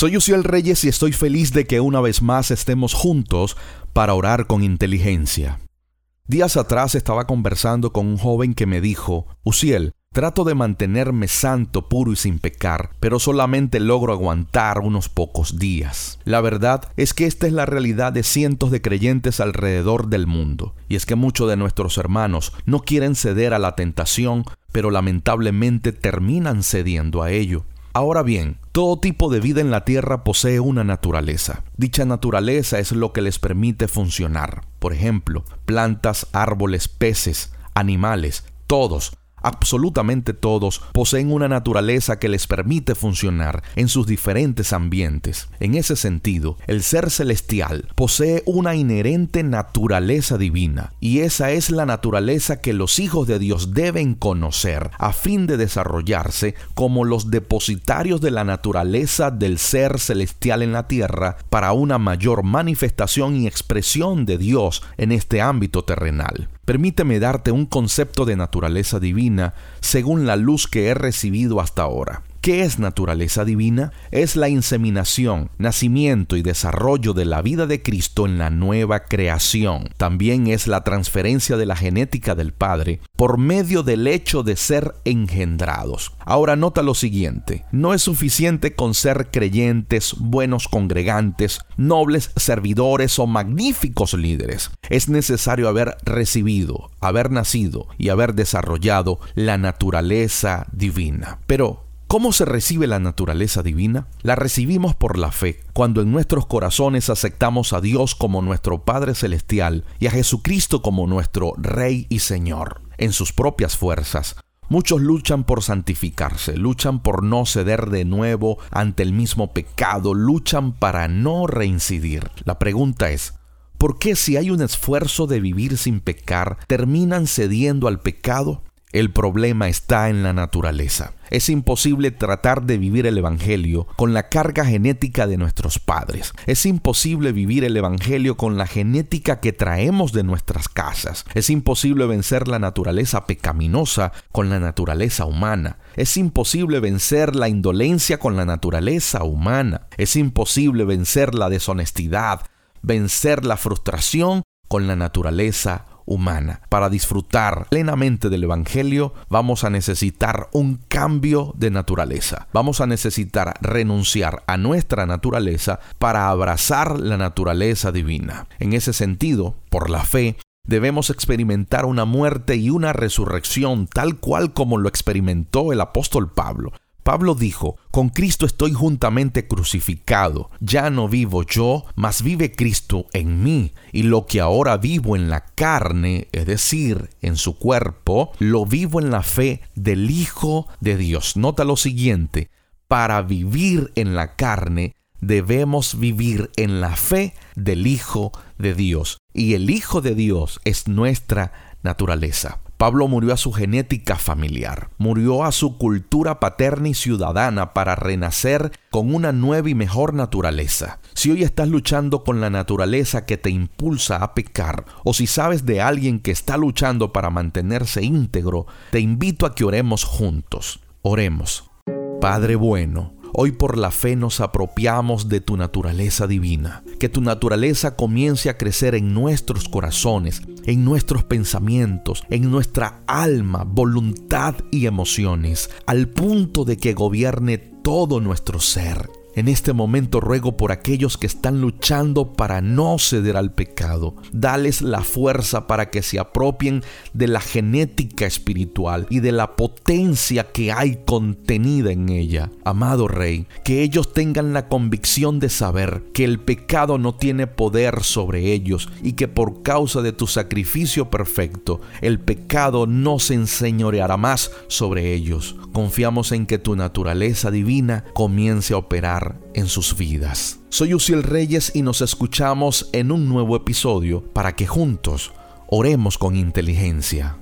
Soy Uciel Reyes y estoy feliz de que una vez más estemos juntos para orar con inteligencia. Días atrás estaba conversando con un joven que me dijo, Uciel, trato de mantenerme santo, puro y sin pecar, pero solamente logro aguantar unos pocos días. La verdad es que esta es la realidad de cientos de creyentes alrededor del mundo, y es que muchos de nuestros hermanos no quieren ceder a la tentación, pero lamentablemente terminan cediendo a ello. Ahora bien, todo tipo de vida en la Tierra posee una naturaleza. Dicha naturaleza es lo que les permite funcionar. Por ejemplo, plantas, árboles, peces, animales, todos Absolutamente todos poseen una naturaleza que les permite funcionar en sus diferentes ambientes. En ese sentido, el ser celestial posee una inherente naturaleza divina, y esa es la naturaleza que los hijos de Dios deben conocer a fin de desarrollarse como los depositarios de la naturaleza del ser celestial en la tierra para una mayor manifestación y expresión de Dios en este ámbito terrenal. Permíteme darte un concepto de naturaleza divina según la luz que he recibido hasta ahora. ¿Qué es naturaleza divina? Es la inseminación, nacimiento y desarrollo de la vida de Cristo en la nueva creación. También es la transferencia de la genética del Padre por medio del hecho de ser engendrados. Ahora nota lo siguiente, no es suficiente con ser creyentes, buenos congregantes, nobles servidores o magníficos líderes. Es necesario haber recibido, haber nacido y haber desarrollado la naturaleza divina. Pero, ¿Cómo se recibe la naturaleza divina? La recibimos por la fe, cuando en nuestros corazones aceptamos a Dios como nuestro Padre Celestial y a Jesucristo como nuestro Rey y Señor, en sus propias fuerzas. Muchos luchan por santificarse, luchan por no ceder de nuevo ante el mismo pecado, luchan para no reincidir. La pregunta es, ¿por qué si hay un esfuerzo de vivir sin pecar, terminan cediendo al pecado? El problema está en la naturaleza. Es imposible tratar de vivir el Evangelio con la carga genética de nuestros padres. Es imposible vivir el Evangelio con la genética que traemos de nuestras casas. Es imposible vencer la naturaleza pecaminosa con la naturaleza humana. Es imposible vencer la indolencia con la naturaleza humana. Es imposible vencer la deshonestidad, vencer la frustración con la naturaleza humana. Para disfrutar plenamente del Evangelio vamos a necesitar un cambio de naturaleza. Vamos a necesitar renunciar a nuestra naturaleza para abrazar la naturaleza divina. En ese sentido, por la fe, debemos experimentar una muerte y una resurrección tal cual como lo experimentó el apóstol Pablo. Pablo dijo, con Cristo estoy juntamente crucificado, ya no vivo yo, mas vive Cristo en mí, y lo que ahora vivo en la carne, es decir, en su cuerpo, lo vivo en la fe del Hijo de Dios. Nota lo siguiente, para vivir en la carne, debemos vivir en la fe del Hijo de Dios, y el Hijo de Dios es nuestra naturaleza. Pablo murió a su genética familiar, murió a su cultura paterna y ciudadana para renacer con una nueva y mejor naturaleza. Si hoy estás luchando con la naturaleza que te impulsa a pecar, o si sabes de alguien que está luchando para mantenerse íntegro, te invito a que oremos juntos. Oremos. Padre bueno, Hoy por la fe nos apropiamos de tu naturaleza divina. Que tu naturaleza comience a crecer en nuestros corazones, en nuestros pensamientos, en nuestra alma, voluntad y emociones, al punto de que gobierne todo nuestro ser en este momento ruego por aquellos que están luchando para no ceder al pecado. Dales la fuerza para que se apropien de la genética espiritual y de la potencia que hay contenida en ella. Amado Rey, que ellos tengan la convicción de saber que el pecado no tiene poder sobre ellos y que por causa de tu sacrificio perfecto, el pecado no se enseñoreará más sobre ellos. Confiamos en que tu naturaleza divina comience a operar en sus vidas. Soy Uciel Reyes y nos escuchamos en un nuevo episodio para que juntos oremos con inteligencia.